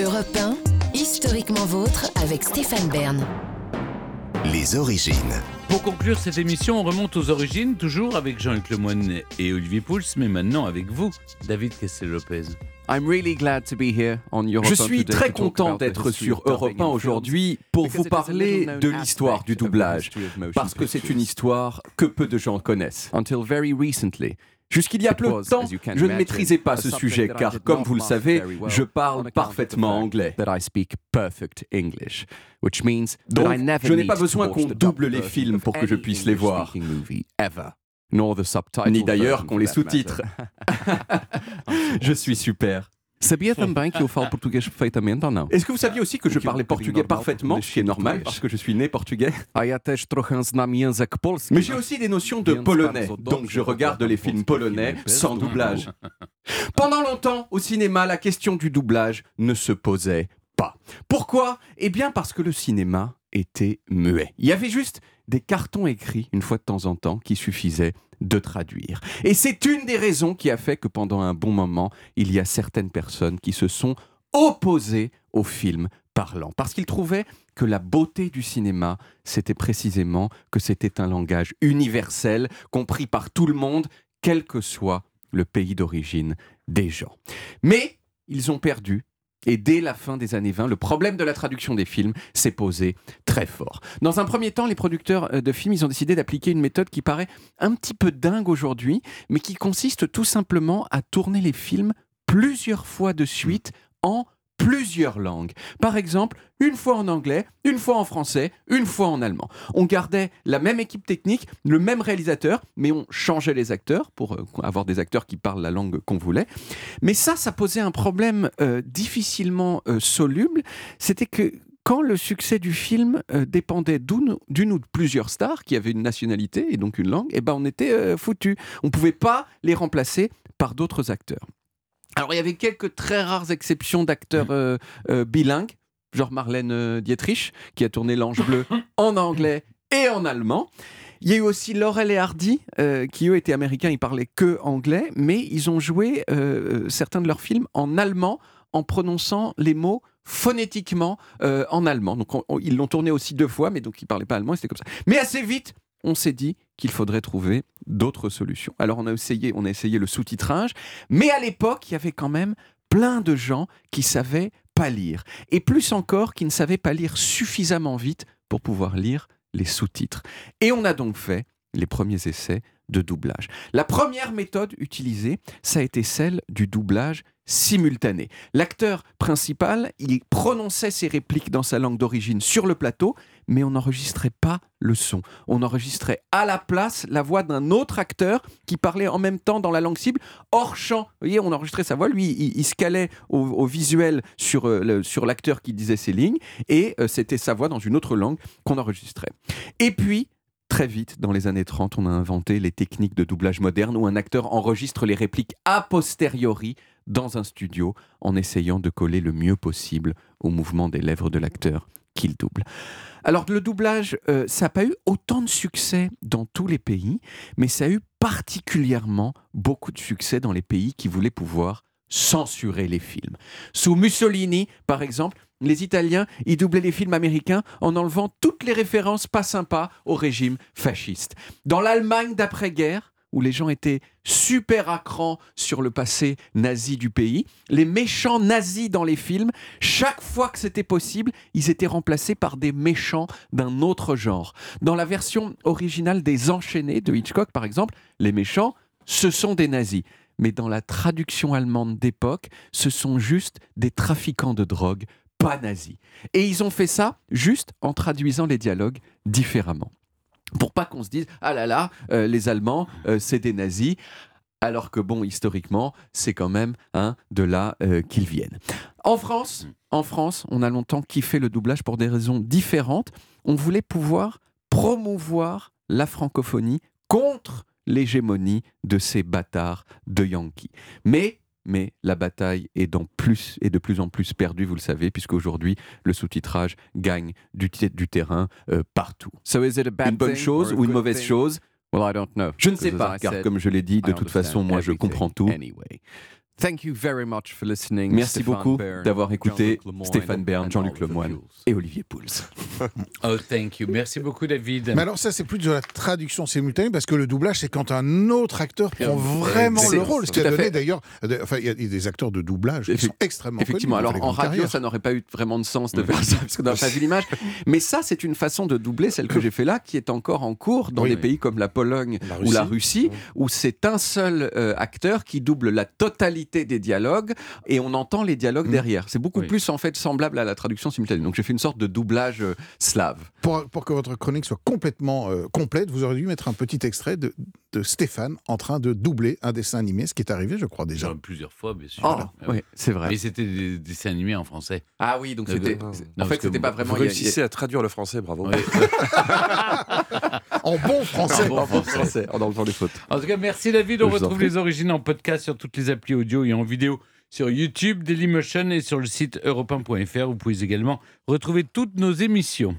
Europe 1, historiquement vôtre avec Stéphane Bern. Les origines. Pour conclure cette émission, on remonte aux origines, toujours avec Jean-Luc Lemoyne et Olivier Pouls, mais maintenant avec vous, David Castel-Lopez. Je suis très content d'être sur Europe 1 aujourd'hui pour vous parler de l'histoire du doublage, parce que c'est une histoire que peu de gens connaissent. Jusqu'il y a peu de temps, je ne maîtrisais pas ce sujet car, comme vous le savez, je parle parfaitement anglais. Donc, je n'ai pas besoin qu'on double les films pour que je puisse les voir. Ni d'ailleurs qu'on les sous-titre. je suis super. Sabia também que eu falo português perfeitamente ou não? Est-ce que vous saviez aussi que je parlais portugais parfaitement, ce qui est normal parce que je suis né portugais. Mais j'ai aussi des notions de polonais, donc je regarde les films polonais sans doublage. Pendant longtemps, au cinéma, la question du doublage ne se posait pas. Pourquoi? Eh bien parce que le cinéma était muet. Il y avait juste des cartons écrits une fois de temps en temps qui suffisaient de traduire. Et c'est une des raisons qui a fait que pendant un bon moment, il y a certaines personnes qui se sont opposées au film parlant, parce qu'ils trouvaient que la beauté du cinéma, c'était précisément que c'était un langage universel, compris par tout le monde, quel que soit le pays d'origine des gens. Mais ils ont perdu et dès la fin des années 20, le problème de la traduction des films s'est posé très fort. Dans un premier temps, les producteurs euh, de films, ont décidé d'appliquer une méthode qui paraît un petit peu dingue aujourd'hui, mais qui consiste tout simplement à tourner les films plusieurs fois de suite en plusieurs langues. Par exemple, une fois en anglais, une fois en français, une fois en allemand. On gardait la même équipe technique, le même réalisateur, mais on changeait les acteurs pour euh, avoir des acteurs qui parlent la langue qu'on voulait. Mais ça, ça posait un problème euh, difficilement euh, soluble. C'était que quand le succès du film dépendait d'une ou de plusieurs stars qui avaient une nationalité et donc une langue, eh ben on était euh, foutu. On pouvait pas les remplacer par d'autres acteurs. Alors il y avait quelques très rares exceptions d'acteurs euh, euh, bilingues, genre Marlène euh, Dietrich, qui a tourné L'Ange Bleu en anglais et en allemand. Il y a eu aussi Laurel et Hardy, euh, qui eux étaient américains, ils parlaient que anglais, mais ils ont joué euh, certains de leurs films en allemand en prononçant les mots phonétiquement euh, en allemand. Donc on- on- ils l'ont tourné aussi deux fois, mais donc ils parlaient pas allemand, c'était comme ça. Mais assez vite, on s'est dit qu'il faudrait trouver d'autres solutions. Alors on a essayé, on a essayé le sous-titrage, mais à l'époque, il y avait quand même plein de gens qui savaient pas lire, et plus encore qui ne savaient pas lire suffisamment vite pour pouvoir lire les sous-titres. Et on a donc fait les premiers essais de doublage. La première méthode utilisée, ça a été celle du doublage simultané. L'acteur principal, il prononçait ses répliques dans sa langue d'origine sur le plateau, mais on n'enregistrait pas le son. On enregistrait à la place la voix d'un autre acteur qui parlait en même temps dans la langue cible, hors champ. Vous voyez, on enregistrait sa voix, lui, il, il se calait au, visuel sur, euh, sur l'acteur qui disait ses lignes, et euh, c'était sa voix dans une autre langue qu'on enregistrait. Et puis, Très vite, dans les années 30, on a inventé les techniques de doublage moderne où un acteur enregistre les répliques a posteriori dans un studio en essayant de coller le mieux possible au mouvement des lèvres de l'acteur qu'il double. Alors le doublage, euh, ça n'a pas eu autant de succès dans tous les pays, mais ça a eu particulièrement beaucoup de succès dans les pays qui voulaient pouvoir censurer les films. Sous Mussolini, par exemple, les Italiens, ils doublaient les films américains en enlevant toutes les références pas sympas au régime fasciste. Dans l'Allemagne d'après-guerre, où les gens étaient super à cran sur le passé nazi du pays, les méchants nazis dans les films, chaque fois que c'était possible, ils étaient remplacés par des méchants d'un autre genre. Dans la version originale des Enchaînés de Hitchcock, par exemple, les méchants, ce sont des nazis. Mais dans la traduction allemande d'époque, ce sont juste des trafiquants de drogue, pas nazis. Et ils ont fait ça juste en traduisant les dialogues différemment. Pour pas qu'on se dise, ah là là, euh, les Allemands, euh, c'est des nazis. Alors que bon, historiquement, c'est quand même hein, de là euh, qu'ils viennent. En France, en France, on a longtemps kiffé le doublage pour des raisons différentes. On voulait pouvoir promouvoir la francophonie contre l'hégémonie de ces bâtards de Yankees. Mais mais la bataille est, dans plus, est de plus en plus perdue, vous le savez, puisqu'aujourd'hui, le sous-titrage gagne du, terrain euh, partout. Une bonne chose ou une mauvaise chose? Je ne sais pas, car comme je l'ai dit, de toute façon, moi, je comprends tout. Thank you very much for listening. Merci Stéphane beaucoup Bern, d'avoir écouté Stéphane Bern, and Jean-Luc Lemoine et Olivier Pouls. Oh, thank you. Merci beaucoup, David. Mais alors ça, c'est plus de la traduction simultanée parce que le doublage, c'est quand un autre acteur prend vraiment le rôle. Ce qui a donné fait. d'ailleurs, de- enfin, il y a des acteurs de doublage qui sont extrêmement Effectivement, connus, alors en radio, carrières. ça n'aurait pas eu vraiment de sens de faire ça, parce qu'on n'a pas vu l'image. Mais ça, c'est une façon de doubler celle que j'ai fait là, qui est encore en cours dans Oui. des pays comme la Pologne La ou la Russie. Russie, où c'est un seul euh, acteur qui double la totalité des dialogues et on entend les dialogues derrière. C'est beaucoup Oui. plus en fait semblable à la traduction simultanée. Donc j'ai fait une sorte de doublage euh, slave. Pour, pour que votre chronique soit complètement euh, complète, vous auriez dû mettre un petit extrait de, de Stéphane en train de doubler un dessin animé, ce qui est arrivé, je crois déjà. Plusieurs fois, bien sûr. Oh, Ah oui, c'est vrai. Mais c'était des dessins animés en français. Ah oui, donc Euh, c'était. En fait, c'était pas vraiment. Vous réussissez à traduire le français, bravo. En bon français. En bon français. en enlevant les fautes. En tout cas, merci David. On Je retrouve les origines en podcast sur toutes les applis audio et en vidéo sur YouTube, Dailymotion et sur le site europe1.fr. Vous pouvez également retrouver toutes nos émissions.